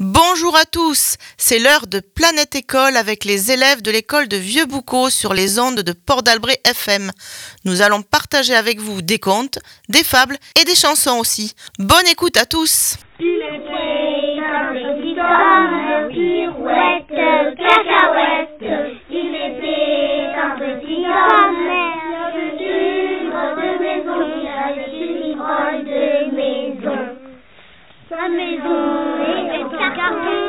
Bonjour à tous, c'est l'heure de Planète École avec les élèves de l'école de Vieux-Boucau sur les ondes de Port d'Albret FM. Nous allons partager avec vous des contes, des fables et des chansons aussi. Bonne écoute à tous pirouette, cacahuète. Il était un petit homme, libre de maison. Il avait une drôle de maison. Sa maison était en carton,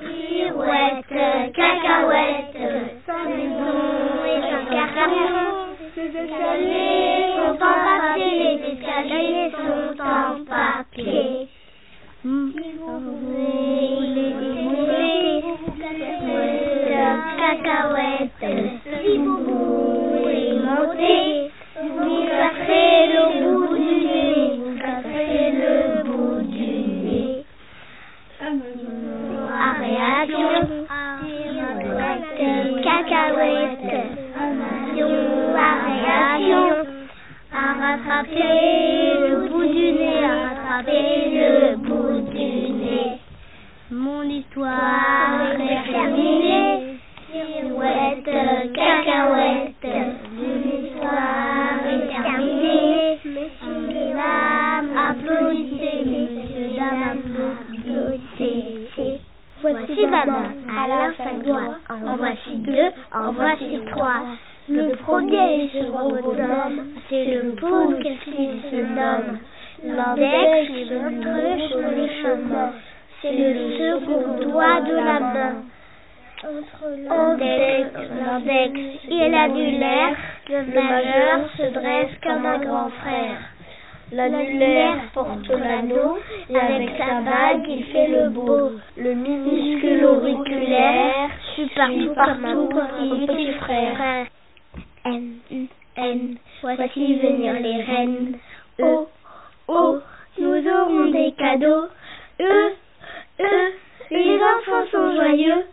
pirouette, cacahuète. Sa maison est en carton. Ses escaliers sont en papier, les escaliers sont en papier. Cacahuète, si boubou est monté, vous casserez le bout du nez, vous casserez le bout du nez. À réaction, pirouette, cacahuète, action, à réaction, à rattraper le bout du nez, à rattraper le bout du nez. Mon histoire est terminée. Pirouette, cacahuète, mon histoire est terminée. Dames, applaudissez, applaudissez. Voici maman, la fin doigt, en voici deux, en voici trois. Le premier et second bonhomme, c'est le pauvre qu'il se nomme. L'index est sur le chemin, c'est le second doigt de la main. Index, l'index et l'annulaire, le majeur se dresse comme un grand frère. L'annulaire porte l'anneau, et avec sa bague il fait le beau. Le minuscule auriculaire suit partout, un petit frère. N, N, voici venir les reines. Oh, oh, nous aurons des cadeaux. E, E, les enfants sont joyeux.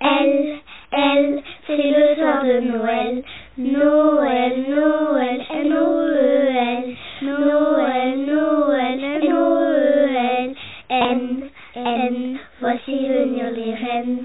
L, L, c'est le soir de Noël. Noël, Noël, N-O-E-L. Noël, Noël, N-O-E-L. N, N, voici venir les reines.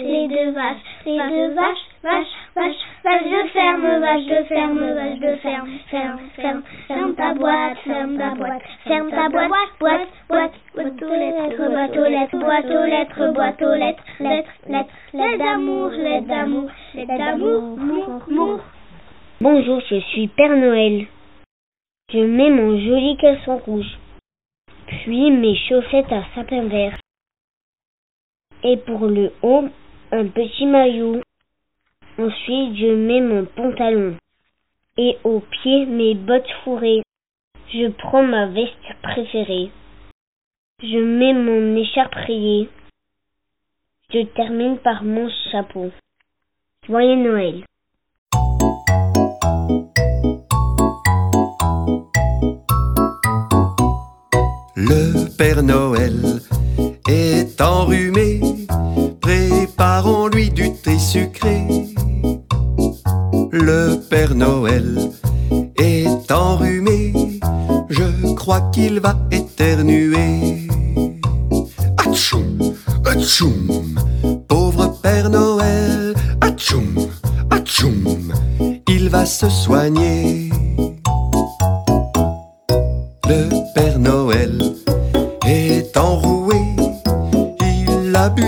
Les deux vaches, les deux vaches, vache, vache, vache de ferme, vache de ferme, vache de ferme, ferme, ferme, ferme ta boîte, ferme ta boîte, ferme ta boîte, boîte, boîte, boîte aux lettres, boîte aux lettres, boîte aux lettres, boîte aux lettres, lettres, lettres, lettres d'amour, lettres d'amour, lettres d'amour, mour, mour. Bonjour, je suis Père Noël. Je mets mon joli caleçon rouge, puis mes chaussettes à sapin vert. Et pour le haut, un petit maillot. Ensuite, je mets mon pantalon. Et aux pieds, mes bottes fourrées. Je prends ma veste préférée. Je mets mon écharpe rayée. Je termine par mon chapeau. Joyeux Noël. Le Père Noël est enrhumé, préparons-lui du thé sucré. Le Père Noël est enrhumé, je crois qu'il va éternuer. Atchoum, atchoum, pauvre Père Noël, atchoum, atchoum, il va se soigner. Le Père Noël est enroué, il a bu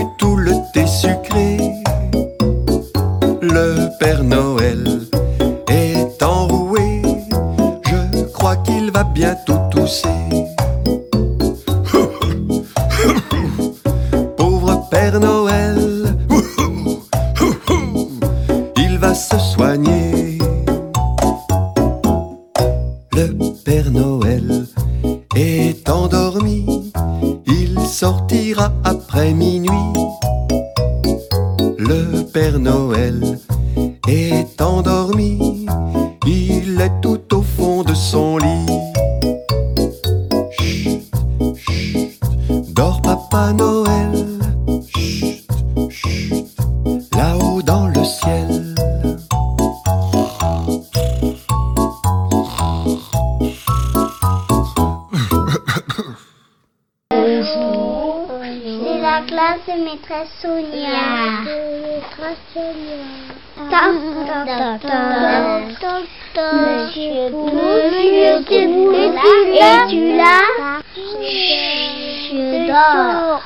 Je.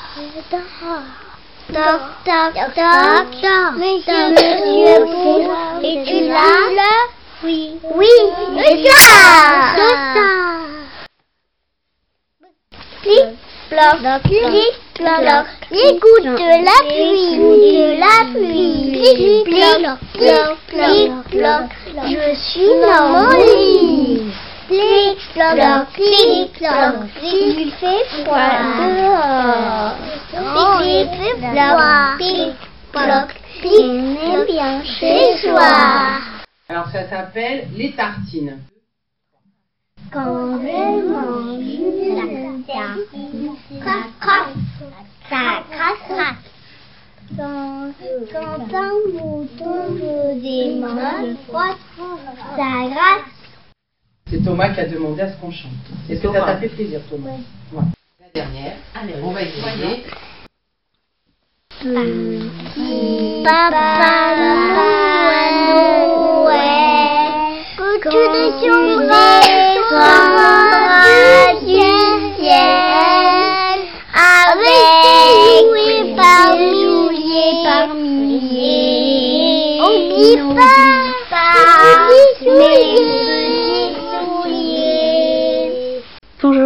Toc, toc, toc, toc. Monsieur es-tu là Oui. Oui, c'est ça. Clic, ploc, clic, gouttes de la pluie, de la pluie, je suis dans mon. Clic, ploc, clic, ploc, il fait froid dehors. Clic, ploc, clic, ploc, clic, c'est bien chez soi. Alors ça s'appelle les tartines. Quand je mange la tartine, crac, crac, ça crac, crac. Quand, quand un mouton me démange, frotte, ça gratte. C'est Thomas qui a demandé à ce qu'on chante. Est-ce que ça t'a fait plaisir, Thomas Ouais. La dernière. Allez, on va essayer. Papa Noël, que tu descendrais du ciel avec tes jouets par milliers, par milliers. Oublie pas mes petits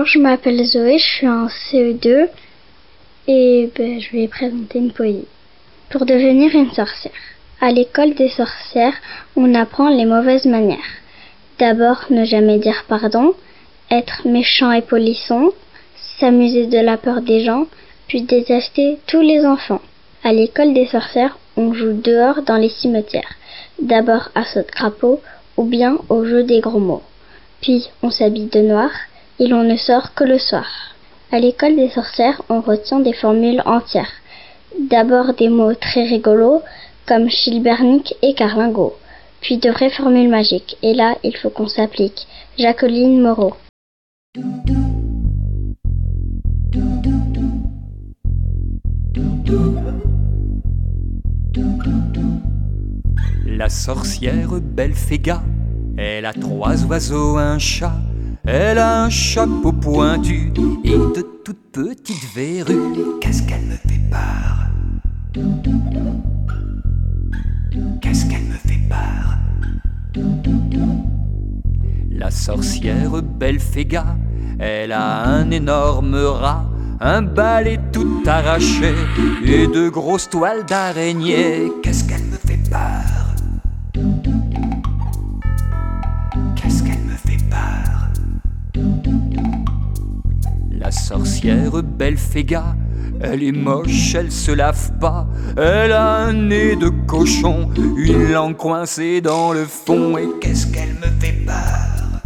Bonjour, je m'appelle Zoé, je suis en CE2 et ben, je vais présenter une poésie. Pour devenir une sorcière. À l'école des sorcières, on apprend les mauvaises manières. D'abord, ne jamais dire pardon, être méchant et polisson, s'amuser de la peur des gens, puis détester tous les enfants. À l'école des sorcières, on joue dehors dans les cimetières. D'abord à saute-crapaud ou bien au jeu des gros mots. Puis on s'habille de noir et l'on ne sort que le soir. À l'école des sorcières, on retient des formules entières. D'abord des mots très rigolos comme Chilbernic et Carlingo. Puis de vraies formules magiques. Et là, il faut qu'on s'applique. Jacqueline Moreau. La sorcière Belphéga, elle a trois oiseaux, un chat, elle a un chapeau pointu et de toutes petites verrues. Qu'est-ce qu'elle me fait peur? Qu'est-ce qu'elle me fait peur? La sorcière Belphéga, elle a un énorme rat, un balai tout arraché et de grosses toiles d'araignée. Qu'est-ce qu'elle me fait peur? Sorcière Belphéga, elle est moche, elle se lave pas, elle a un nez de cochon, une langue coincée dans le fond, et qu'est-ce qu'elle me fait peur?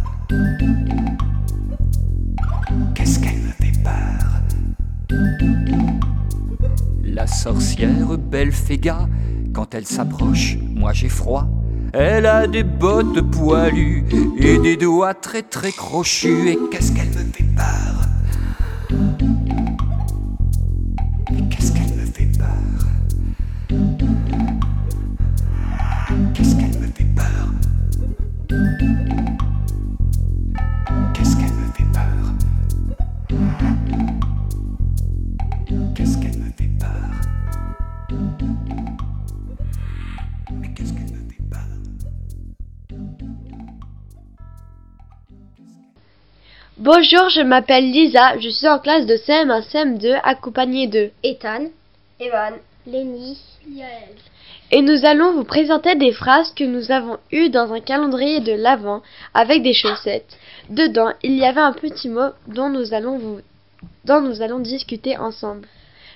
Qu'est-ce qu'elle me fait peur? La sorcière belle Féga, quand elle s'approche, moi j'ai froid. Elle a des bottes poilues et des doigts très très crochus. Et qu'est-ce qu'elle me fait peur? Bonjour, je m'appelle Lisa, je suis en classe de CM1, CM2, accompagnée de Ethan, Evan, Lenny, Yael. Et nous allons vous présenter des phrases que nous avons eues dans un calendrier de l'Avent avec des chaussettes. Dedans, il y avait un petit mot dont nous allons vous dont nous allons discuter ensemble.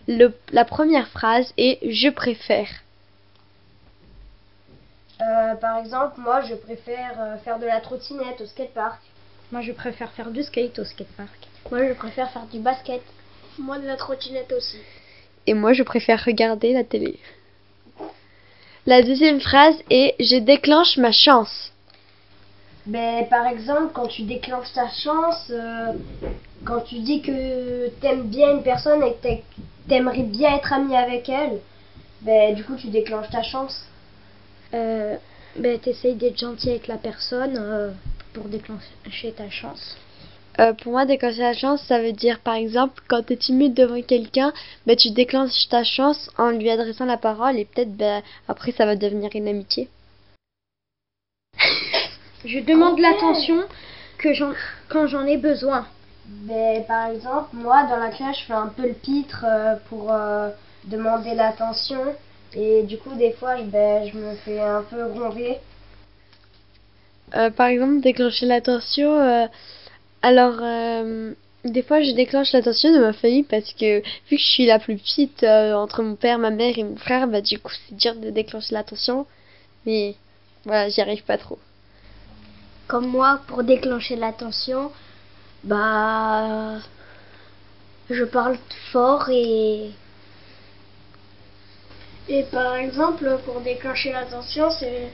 Le, la première phrase est je préfère. Euh, par exemple, moi, je préfère euh, faire de la trottinette au skatepark. Moi, je préfère faire du skate au skatepark. Moi, je préfère faire du basket. Moi, de la trottinette aussi. Et moi, je préfère regarder la télé. La deuxième phrase est je déclenche ma chance. Ben, par exemple, quand tu déclenches ta chance, euh, quand tu dis que t'aimes bien une personne et que t'ai- t'aimerais bien être ami avec elle, ben, du coup, tu déclenches ta chance. Euh, ben, t'essayes d'être gentil avec la personne euh, pour déclencher ta chance. Euh, pour moi, déclencher la chance, ça veut dire par exemple quand tu es timide devant quelqu'un, ben, tu déclenches ta chance en lui adressant la parole et peut-être ben, après ça va devenir une amitié. Je demande l'attention que j'en, quand j'en ai besoin. Ben, par exemple, moi, dans la classe, je fais un peu le pitre euh, pour euh, demander l'attention. Et du coup, des fois, je, ben, je me fais un peu gronder. Euh, par exemple, déclencher l'attention. euh, alors, euh, des fois, je déclenche l'attention de ma famille parce que vu que je suis la plus petite entre mon père, ma mère et mon frère, bah du coup, c'est dur de déclencher l'attention. Mais voilà, j'y arrive pas trop. Comme moi, pour déclencher l'attention, bah, je parle fort et Et par exemple, pour déclencher l'attention, c'est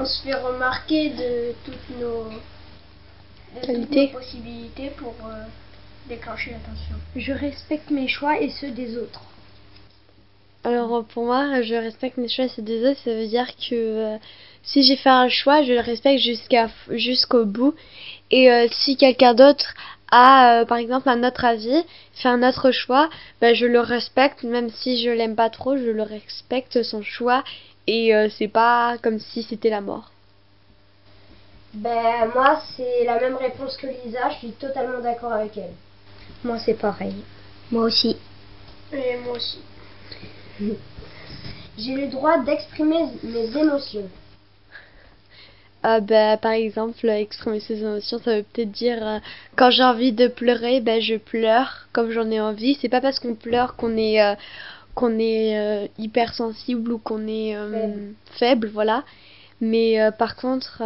on se fait remarquer de toutes nos, de toutes Qualités. nos possibilités pour euh, déclencher l'attention. je respecte mes choix et ceux des autres. Alors euh, pour moi, je respecte mes choix et ceux des autres, ça veut dire que euh, si j'ai fait un choix, je le respecte jusqu'à jusqu'au bout. Et euh, si quelqu'un d'autre a, euh, par exemple, un autre avis, fait un autre choix, ben, je le respecte, même si je l'aime pas trop, je le respecte son choix. Et euh, c'est pas comme si c'était la mort. Ben moi, c'est la même réponse que Lisa. Je suis totalement d'accord avec elle. Moi, c'est pareil. Moi aussi. Et moi aussi. J'ai le droit d'exprimer mes émotions. Ah bah, par exemple, euh, exprimer ses émotions, ça veut peut-être dire euh, quand j'ai envie de pleurer, ben je pleure comme j'en ai envie. C'est pas parce qu'on pleure qu'on est euh, qu'on est euh, hypersensible ou qu'on est euh, Faible. faible, voilà. Mais euh, par contre,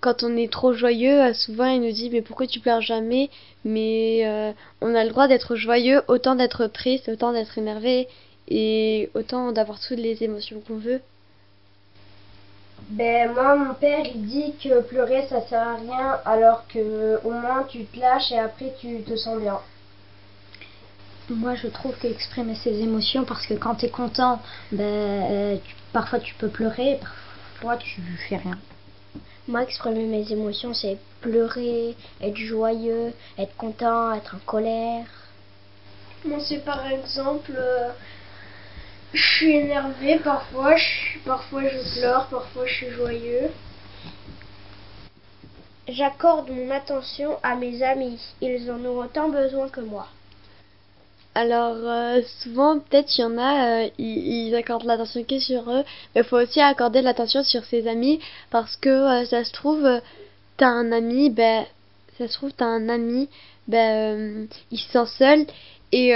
quand on est trop joyeux, souvent il nous dit mais pourquoi tu pleures jamais? Mais euh, on a le droit d'être joyeux, autant d'être triste, autant d'être énervé et autant d'avoir toutes les émotions qu'on veut. Ben moi, mon père, il dit que pleurer, ça sert à rien, alors que au moins tu te lâches et après tu te sens bien. Moi, je trouve qu'exprimer ses émotions, parce que quand tu es content, ben, euh, tu- parfois tu peux pleurer, parfois tu fais rien. Moi, exprimer mes émotions, c'est pleurer, être joyeux, être content, être en colère. Moi, c'est par exemple, euh, je suis énervée parfois, je, parfois je pleure, parfois je suis joyeux. J'accorde mon attention à mes amis. Ils en ont autant besoin que moi. Alors euh, souvent peut-être il y en a, euh, ils, accordent l'attention que sur eux, mais il faut aussi accorder l'attention sur ses amis parce que euh, ça se trouve t'as un ami, ben ça se trouve t'as un ami, ben il se sent seul et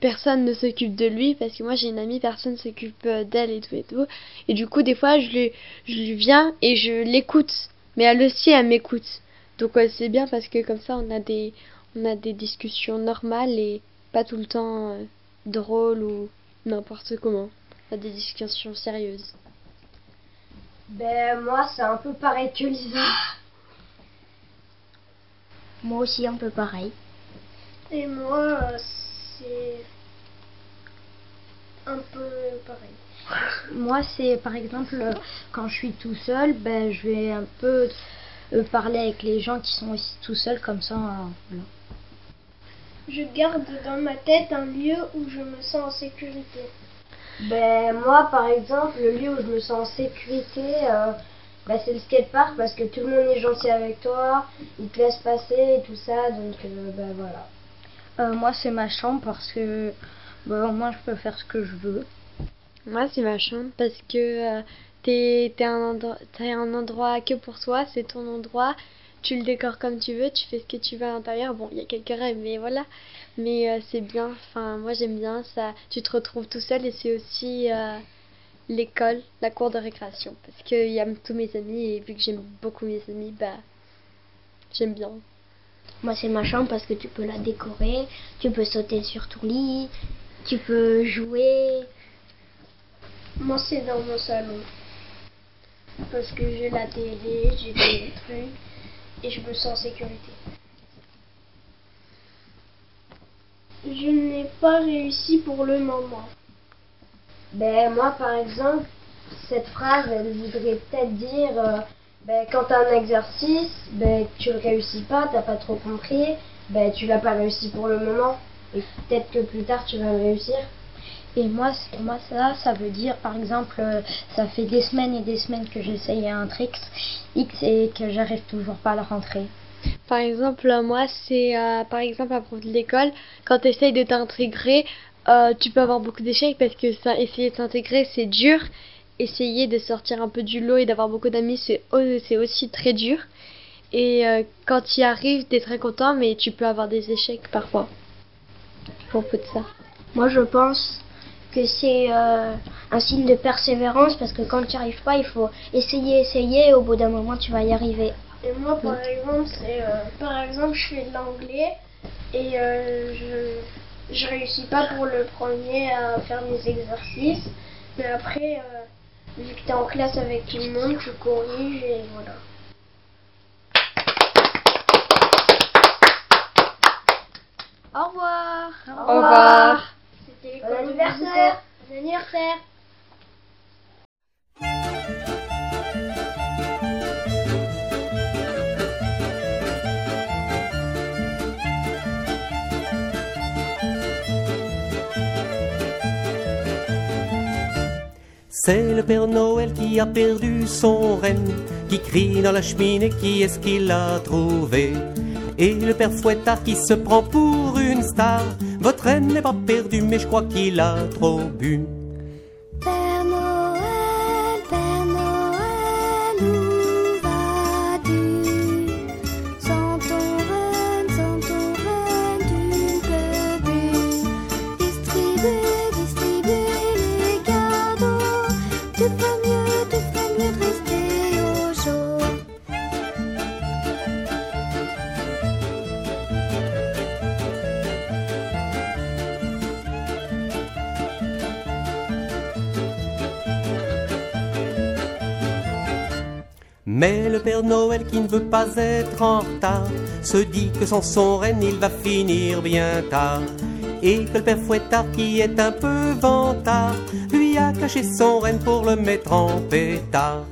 personne ne s'occupe de lui parce que moi j'ai une amie, personne ne s'occupe d'elle et tout et tout. Et du coup des fois je lui je lui viens et je l'écoute, mais elle aussi elle m'écoute. Donc c'est bien parce que comme ça on a des on a des discussions normales et pas tout le temps euh, drôle ou n'importe comment, à des discussions sérieuses. Ben moi c'est un peu pareil que Lisa. Moi aussi un peu pareil. Et moi, c'est un peu pareil. Moi c'est par exemple quand je suis tout seul, ben je vais un peu euh, parler avec les gens qui sont aussi tout seuls comme ça. euh, voilà. Je garde dans ma tête un lieu où je me sens en sécurité. Ben moi par exemple le lieu où je me sens en sécurité euh, ben, c'est le skatepark parce que tout le monde est gentil avec toi, il te laisse passer et tout ça donc euh, ben voilà. Euh, moi c'est ma chambre parce que au moins je peux faire ce que je veux. Moi, c'est ma chambre parce que euh, t'es t'es un, endroit, t'es un endroit que pour toi, c'est ton endroit. Tu le décores comme tu veux, tu fais ce que tu veux à l'intérieur. Bon, il y a quelques règles, mais voilà. Mais euh, c'est bien. Enfin, moi, j'aime bien ça. Tu te retrouves tout seul et c'est aussi euh, l'école, la cour de récréation. Parce qu'il y a tous mes amis et vu que j'aime beaucoup mes amis, bah, j'aime bien. Moi c'est ma chambre parce que tu peux la décorer, tu peux sauter sur ton lit, tu peux jouer. Moi, c'est dans mon salon. Parce que j'ai la télé, j'ai des trucs et je me sens en sécurité. Je n'ai pas réussi pour le moment. Ben moi par exemple cette phrase elle voudrait peut-être dire euh, ben, quand un exercice, ben tu le réussis pas, t'as pas trop compris, ben tu l'as pas réussi pour le moment et peut-être que plus tard tu vas le réussir. Et moi, moi ça, ça veut dire, par exemple, euh, ça fait des semaines et des semaines que j'essaye un trick X et que j'arrive toujours pas à le rentrer. Par exemple, moi, c'est euh, par exemple à propos de l'école, quand tu essayes de t'intégrer, euh, tu peux avoir beaucoup d'échecs parce que ça, essayer de s'intégrer, c'est dur. Essayer de sortir un peu du lot et d'avoir beaucoup d'amis, c'est au- c'est aussi très dur. Et euh, quand tu y arrives, tu es très content, mais tu peux avoir des échecs parfois. À propos de ça. Moi, je pense que c'est euh, un signe de persévérance parce que quand tu n'y arrives pas, il faut essayer, essayer et au bout d'un moment, tu vas y arriver. Et moi, par exemple, c'est euh, par exemple, je fais de l'anglais et euh, je je réussis pas pour le premier à faire mes exercices, mais après, euh, vu que t'es en classe avec tout le monde, tu corriges et voilà. Au revoir. Au revoir. C'est le Père Noël qui a perdu son renne, qui crie dans la cheminée qui est-ce qu'il a trouvé? Et le Père Fouettard qui se prend pour une star. Votre reine n'est pas perdue, mais je crois qu'il a trop bu. Mais le Père Noël qui ne veut pas être en retard se dit que sans son reine il va finir bien tard. Et que le Père Fouettard qui est un peu vantard lui a caché son reine pour le mettre en pétard.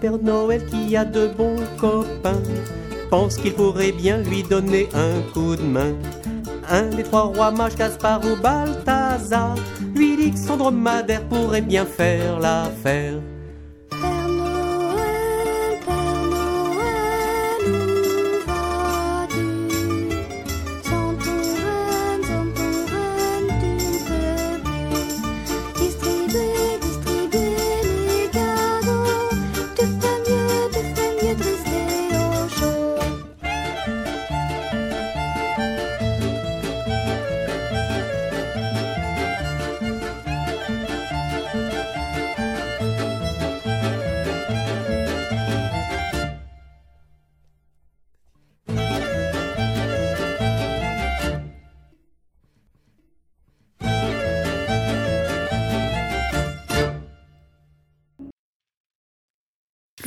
Père Noël qui a de bons copains pense qu'il pourrait bien lui donner un coup de main. Un des trois rois mages, Gaspard ou Balthazar, lui dit que son dromadaire pourrait bien faire l'affaire.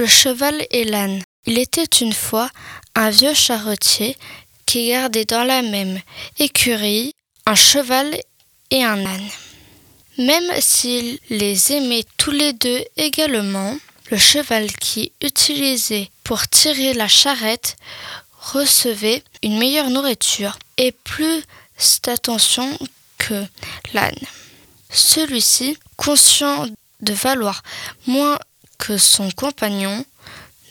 Le cheval et l'âne. Il était une fois un vieux charretier qui gardait dans la même écurie un cheval et un âne. Même s'il les aimait tous les deux également, le cheval qui utilisait pour tirer la charrette recevait une meilleure nourriture et plus d'attention que l'âne. Celui-ci, conscient de valoir moins que son compagnon,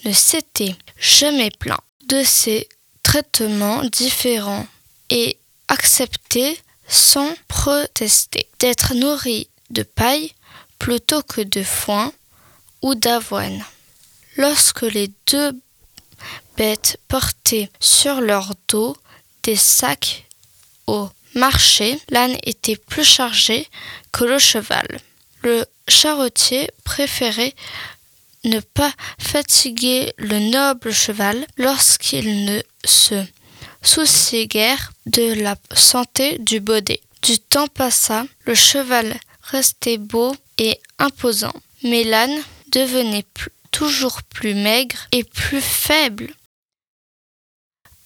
ne s'était jamais plaint de ces traitements différents et acceptait sans protester d'être nourri de paille plutôt que de foin ou d'avoine. Lorsque les deux bêtes portaient sur leur dos des sacs au marché, l'âne était plus chargé que le cheval. Le charretier préférait ne pas fatiguer le noble cheval lorsqu'il ne se souciait guère de la santé du baudet. Du temps passa, le cheval restait beau et imposant, mais l'âne devenait toujours plus maigre et plus faible.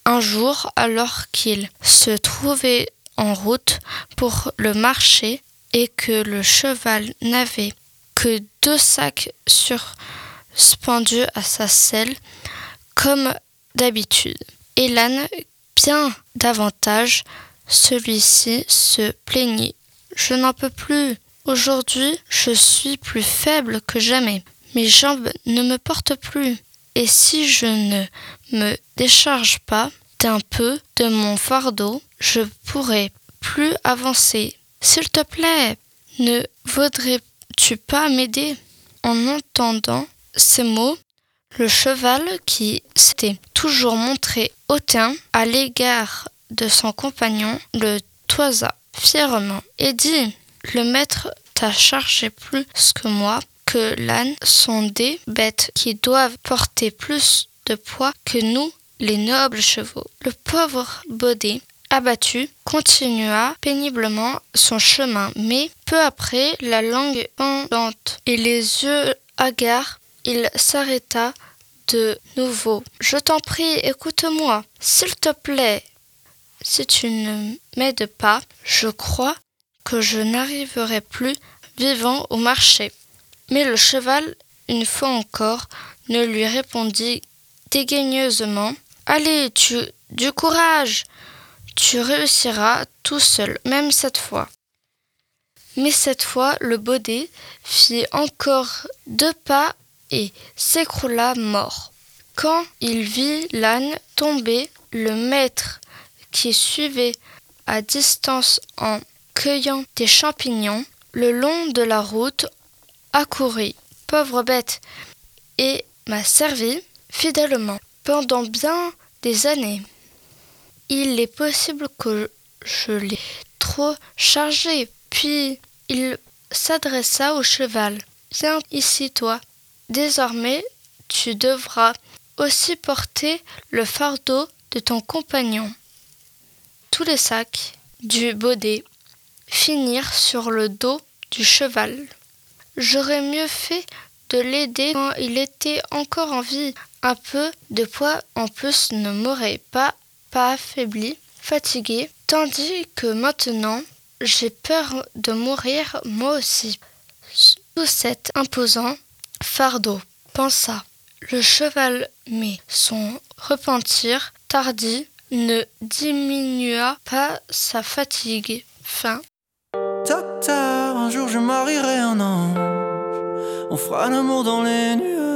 Un jour, alors qu'il se trouvait en route pour le marché et que le cheval n'avait que deux sacs suspendus à sa selle, comme d'habitude. Et l'âne, bien davantage, celui-ci se plaignit. Je n'en peux plus. Aujourd'hui, je suis plus faible que jamais. Mes jambes ne me portent plus. Et si je ne me décharge pas d'un peu de mon fardeau, je pourrai plus avancer. S'il te plaît, ne voudrais-tu pas m'aider En entendant ces mots, le cheval, qui s'était toujours montré hautain à l'égard de son compagnon, le toisa fièrement et dit Le maître t'a chargé plus que moi, que l'âne sont des bêtes qui doivent porter plus de poids que nous, les nobles chevaux. Le pauvre Baudet, abattu, continua péniblement son chemin, mais peu après, la langue pendante et les yeux hagards, il s'arrêta de nouveau. Je t'en prie, écoute-moi, s'il te plaît. Si tu ne m'aides pas, je crois que je n'arriverai plus vivant au marché. Mais le cheval, une fois encore, ne lui répondit dédaigneusement Allez, tu du courage Tu réussiras tout seul, même cette fois. Mais cette fois, le baudet fit encore deux pas et s'écroula mort. Quand il vit l'âne tomber, le maître qui suivait à distance en cueillant des champignons le long de la route accourut, pauvre bête, et m'a servi fidèlement pendant bien des années. Il est possible que je l'ai trop chargé. Puis il s'adressa au cheval. Viens ici, toi. Désormais, tu devras aussi porter le fardeau de ton compagnon. Tous les sacs du baudet finirent sur le dos du cheval. J'aurais mieux fait de l'aider quand il était encore en vie. Un peu de poids en plus ne m'aurait pas, pas affaibli, fatigué, tandis que maintenant j'ai peur de mourir moi aussi. Sous cet imposant fardeau, pensa le cheval, mais son repentir tardi ne diminua pas sa fatigue. Fin. Un jour je marierai un ange. On fera l'amour dans les.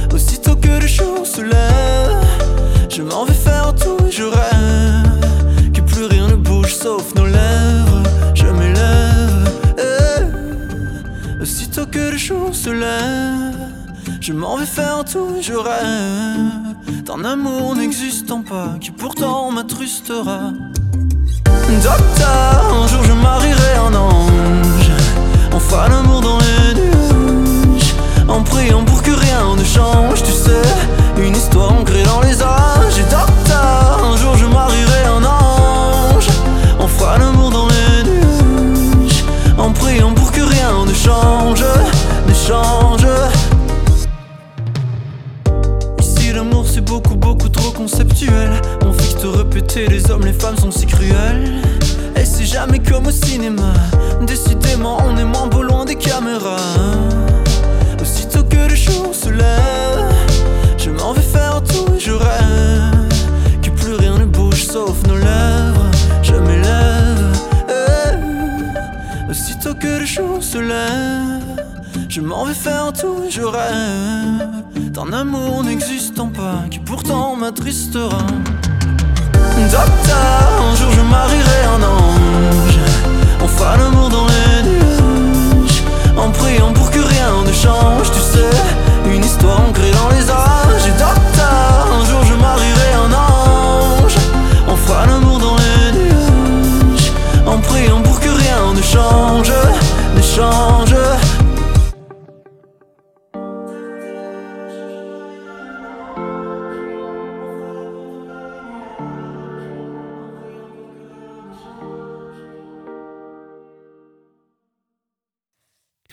Que le se lève, je m'en vais faire tout et je rêve. Que plus rien ne bouge sauf nos lèvres. Je m'élève. eh. Aussitôt que le jour se lève, Je m'en vais faire tout, je rêve d'un amour n'existant pas qui pourtant m'attrustera. Docteur, un jour je marierai un ange. On fera l'amour dans les nuages. En priant pour que rien ne change, tu sais. Une histoire ancrée dans les âges. Et un jour je marierai un ange. On fera l'amour dans les nuages. En priant pour que rien ne change, ne change. Ici l'amour c'est beaucoup beaucoup trop conceptuel. On fixe te répéter, les hommes, les femmes sont si cruels. Et c'est jamais comme au cinéma. Décidément, on est moins beau loin des caméras. Je m'en vais faire tout et je rêve. Que plus rien ne bouge sauf nos lèvres. Je m'élève. eh. Aussitôt que le jour se lève, je m'en vais faire tout et je rêve d'un amour n'existant pas qui pourtant m'attristera. Docteur, un jour je marierai un ange. On fera l'amour dans les nuages. En priant pour que rien ne change, tu sais. Une histoire ancrée dans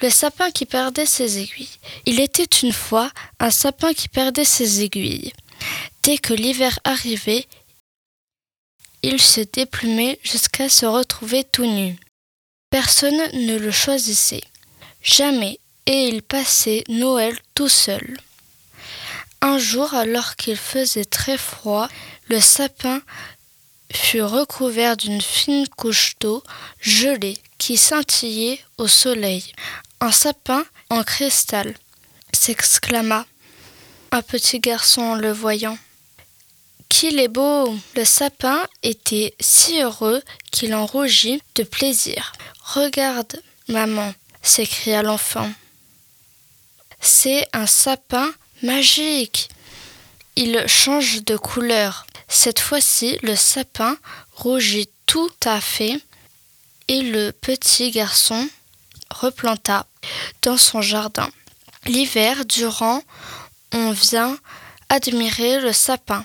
Le sapin qui perdait ses aiguilles. Il était une fois un sapin qui perdait ses aiguilles. Dès que l'hiver arrivait, il se déplumait jusqu'à se retrouver tout nu. Personne ne le choisissait. Jamais, et il passait Noël tout seul. Un jour, alors qu'il faisait très froid, le sapin fut recouvert d'une fine couche d'eau gelée qui scintillait au soleil. Un sapin en cristal, s'exclama un petit garçon en le voyant. Qu'il est beau Le sapin était si heureux qu'il en rougit de plaisir. Regarde, maman, s'écria l'enfant. C'est un sapin magique. Il change de couleur. Cette fois-ci, le sapin rougit tout à fait et le petit garçon replanta dans son jardin. L'hiver durant, on vient admirer le sapin.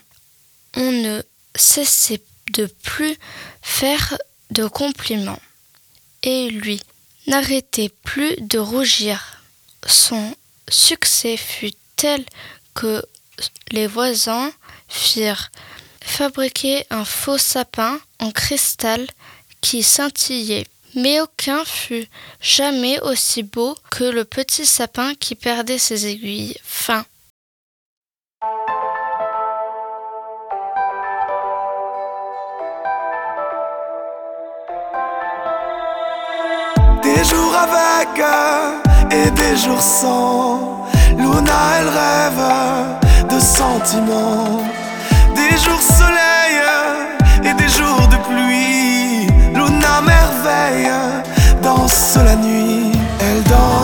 On ne cessait de plus faire de compliments. Et lui n'arrêtait plus de rougir. Son succès fut tel que les voisins firent fabriquer un faux sapin en cristal qui scintillait. Mais aucun fut jamais aussi beau que le petit sapin qui perdait ses aiguilles. Fin. Des jours avec et des jours sans. Luna, elle rêve de sentiments. Des jours soleil et des jours de pluie. Luna, merveille, danse la nuit. Elle danse,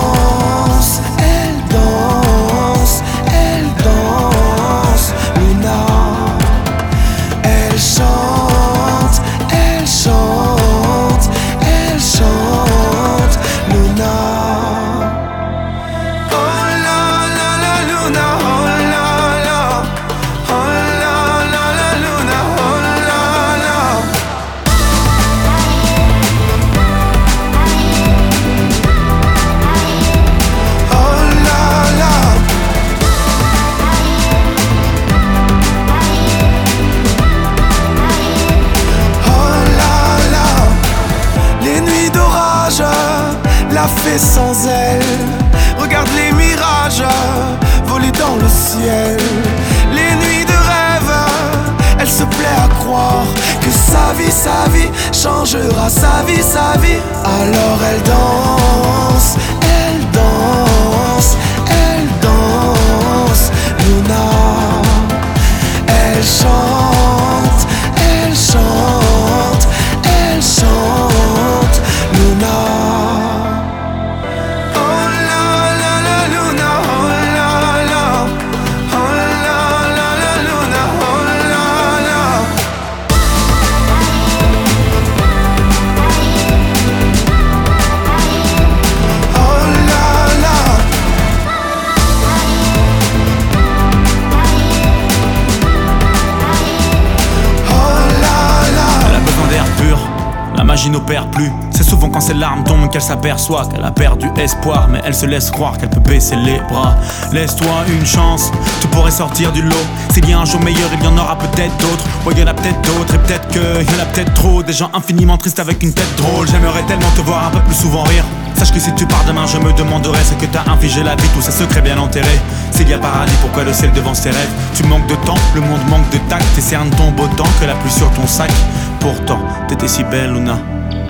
n'opère plus. C'est souvent quand ses larmes tombent qu'elle s'aperçoit qu'elle a perdu espoir, mais elle se laisse croire qu'elle peut baisser les bras. Laisse-toi une chance, tu pourrais sortir du lot. S'il y a un jour meilleur, il y en aura peut-être d'autres. Ouais, il y en a peut-être d'autres, et peut-être que y en a peut-être trop. Des gens infiniment tristes avec une tête drôle. J'aimerais tellement te voir un peu plus souvent rire. Sache que si tu pars demain, je me demanderai ce que t'as infligé la vie, tous ces secrets bien enterrés. S'il y a paradis, pourquoi le ciel devant ses rêves? Tu manques de temps, le monde manque de tact, et cernes beau temps que la pluie sur ton sac. Pourtant, t'étais si belle, Luna.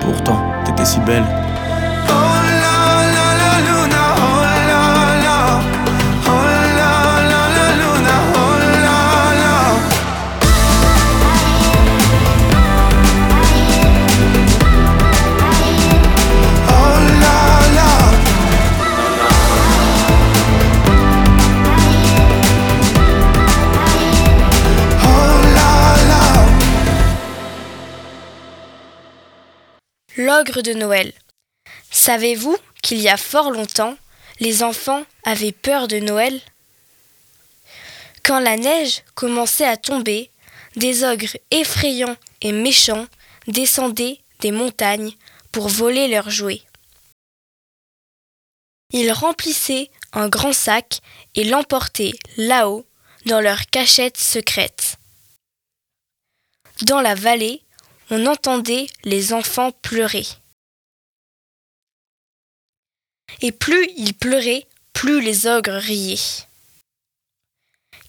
Pourtant, t'étais si belle. De Noël. Savez-vous qu'il y a fort longtemps, les enfants avaient peur de Noël? Quand la neige commençait à tomber, des ogres effrayants et méchants descendaient des montagnes pour voler leurs jouets. Ils remplissaient un grand sac et l'emportaient là-haut dans leur cachette secrète. Dans la vallée, on entendait les enfants pleurer. Et plus ils pleuraient, plus les ogres riaient.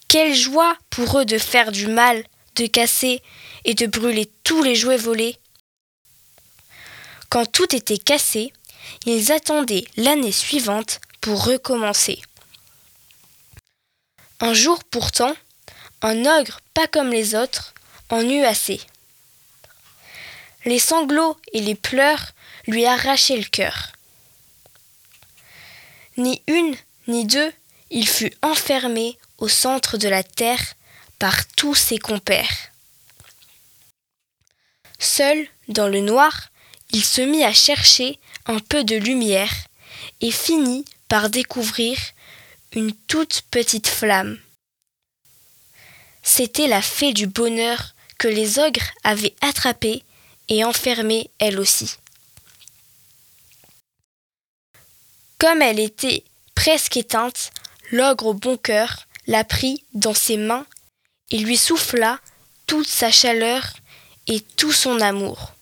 Quelle joie pour eux de faire du mal, de casser et de brûler tous les jouets volés. Quand tout était cassé, ils attendaient l'année suivante pour recommencer. Un jour pourtant, un ogre pas comme les autres en eut assez. Les sanglots et les pleurs lui arrachaient le cœur. Ni une, ni deux, il fut enfermé au centre de la terre par tous ses compères. Seul, dans le noir, il se mit à chercher un peu de lumière et finit par découvrir une toute petite flamme. C'était la fée du bonheur que les ogres avaient attrapée et enfermée elle aussi. Comme elle était presque éteinte, l'ogre au bon cœur la prit dans ses mains et lui souffla toute sa chaleur et tout son amour.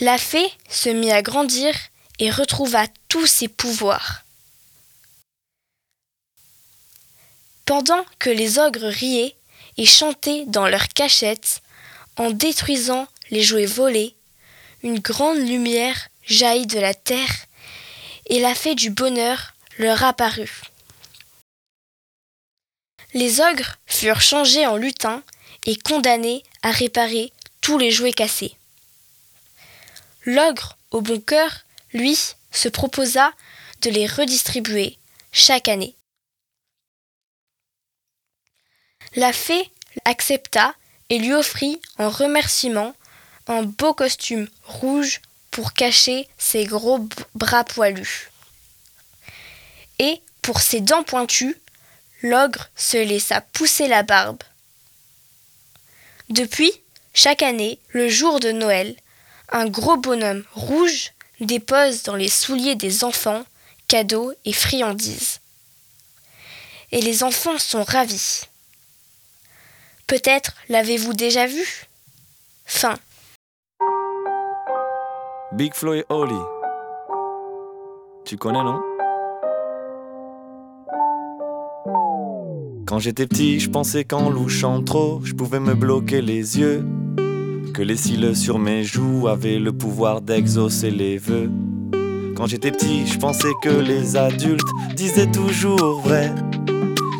La fée se mit à grandir et retrouva tous ses pouvoirs. Pendant que les ogres riaient et chantaient dans leurs cachettes, en détruisant les jouets volés, une grande lumière jaillit de la terre et la fée du bonheur leur apparut. Les ogres furent changés en lutins et condamnés à réparer tous les jouets cassés. L'ogre, au bon cœur, lui, se proposa de les redistribuer chaque année. La fée accepta et lui offrit en remerciement un beau costume rouge pour cacher ses gros bras poilus. Et pour ses dents pointues, l'ogre se laissa pousser la barbe. Depuis, chaque année, le jour de Noël, un gros bonhomme rouge dépose dans les souliers des enfants cadeaux et friandises. Et les enfants sont ravis. Peut-être l'avez-vous déjà vu? Fin. Big Flo et. Tu connais, non? Quand j'étais petit, je pensais qu'en louchant trop, je pouvais me bloquer les yeux. Que les cils sur mes joues avaient le pouvoir d'exaucer les vœux. Quand j'étais petit, je pensais que les adultes disaient toujours vrai.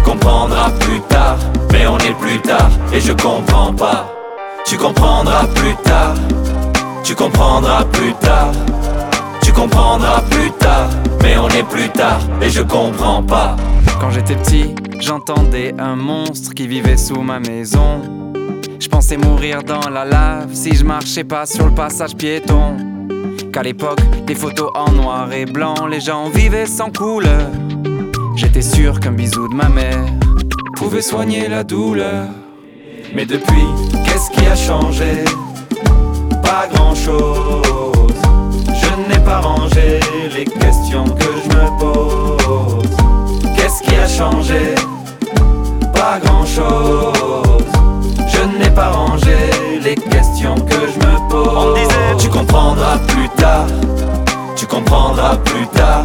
Tu comprendras plus tard, mais on est plus tard et je comprends pas. Tu comprendras plus tard, tu comprendras plus tard. Tu comprendras plus tard. Mais on est plus tard et je comprends pas. Quand j'étais petit, j'entendais un monstre qui vivait sous ma maison. Je pensais mourir dans la lave si je marchais pas sur le passage piéton. Qu'à l'époque, des photos en noir et blanc, les gens vivaient sans couleur. J'étais sûr qu'un bisou de ma mère pouvait soigner la douleur. Mais depuis, qu'est-ce qui a changé? Pas grand-chose. Je n'ai pas rangé les questions que je me pose. Qu'est-ce qui a changé? Pas grand-chose. Je n'ai pas rangé les questions que je me pose. On disait, tu comprendras plus tard. Tu comprendras plus tard.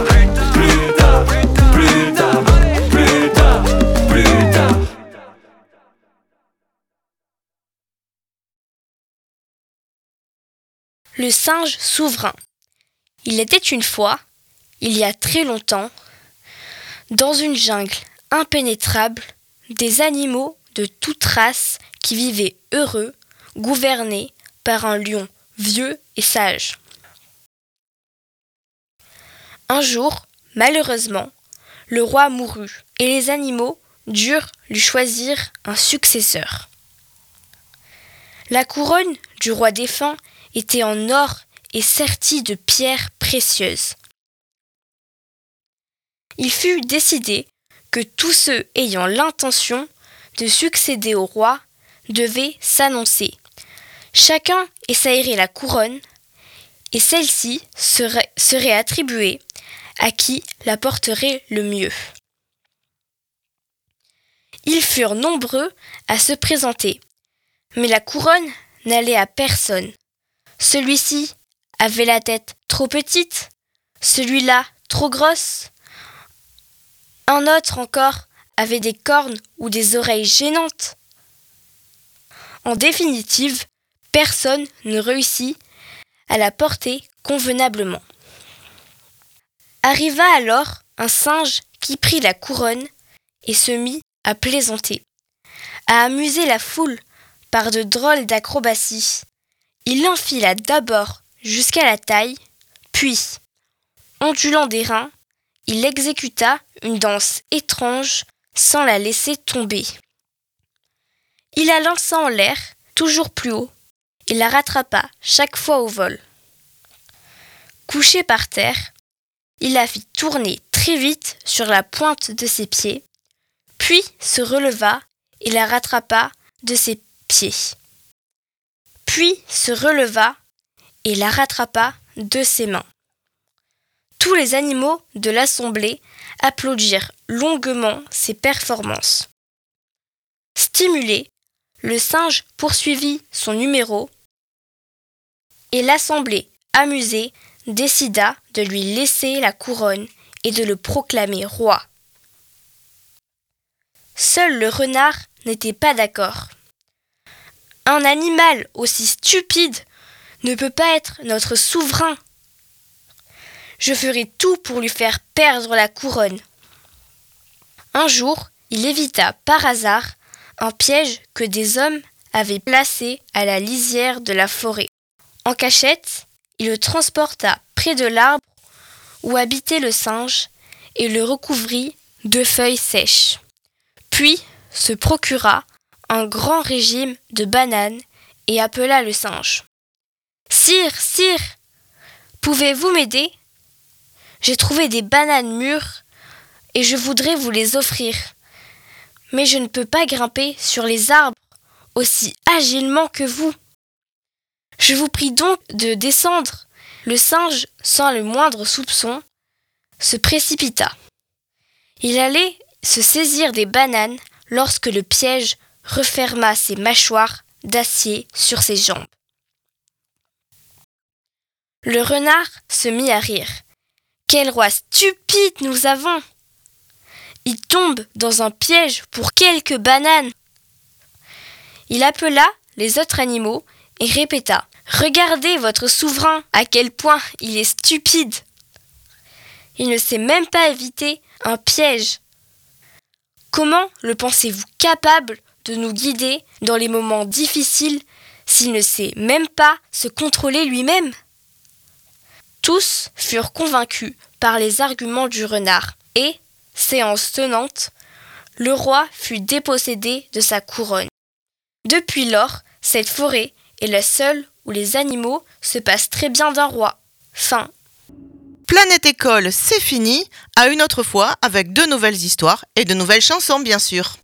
Le singe souverain. Il était une fois, il y a très longtemps, dans une jungle impénétrable, des animaux de toute race qui vivaient heureux, gouvernés par un lion vieux et sage. Un jour, malheureusement, le roi mourut et les animaux durent lui choisir un successeur. La couronne du roi défunt était en or et sertie de pierres précieuses. Il fut décidé que tous ceux ayant l'intention de succéder au roi devaient s'annoncer. Chacun essayerait la couronne et celle-ci serait attribuée à qui la porterait le mieux. Ils furent nombreux à se présenter, mais la couronne n'allait à personne. Celui-ci avait la tête trop petite, celui-là trop grosse, un autre encore avait des cornes ou des oreilles gênantes. En définitive, personne ne réussit à la porter convenablement. Arriva alors un singe qui prit la couronne et se mit à plaisanter, à amuser la foule par de drôles d'acrobaties. Il l'enfila d'abord jusqu'à la taille, puis, ondulant des reins, il exécuta une danse étrange sans la laisser tomber. Il la lança en l'air, toujours plus haut, et la rattrapa chaque fois au vol. Couché par terre, il la fit tourner très vite sur la pointe de ses pieds, puis se releva et la rattrapa de ses pieds. Puis se releva et la rattrapa de ses mains. Tous les animaux de l'assemblée applaudirent longuement ses performances. Stimulé, le singe poursuivit son numéro et l'assemblée, amusée, décida de lui laisser la couronne et de le proclamer roi. Seul le renard n'était pas d'accord. Un animal aussi stupide ne peut pas être notre souverain. Je ferai tout pour lui faire perdre la couronne. Un jour, il évita par hasard un piège que des hommes avaient placé à la lisière de la forêt. En cachette, il le transporta près de l'arbre où habitait le singe et le recouvrit de feuilles sèches. Puis se procura grand régime de bananes et appela le singe. Sire, sire, pouvez-vous m'aider? J'ai trouvé des bananes mûres et je voudrais vous les offrir. Mais je ne peux pas grimper sur les arbres aussi agilement que vous. Je vous prie donc de descendre. Le singe, sans le moindre soupçon, se précipita. Il allait se saisir des bananes lorsque le piège referma ses mâchoires d'acier sur ses jambes. Le renard se mit à rire. Quel roi stupide nous avons Il tombe dans un piège pour quelques bananes. Il appela les autres animaux et répéta Regardez votre souverain, à quel point il est stupide. Il ne sait même pas éviter un piège. Comment le pensez-vous capable de nous guider dans les moments difficiles s'il ne sait même pas se contrôler lui-même Tous furent convaincus par les arguments du renard et, séance tenante, le roi fut dépossédé de sa couronne. Depuis lors, cette forêt est la seule où les animaux se passent très bien d'un roi. Fin. Planète École, c'est fini. À une autre fois avec de nouvelles histoires et de nouvelles chansons, bien sûr.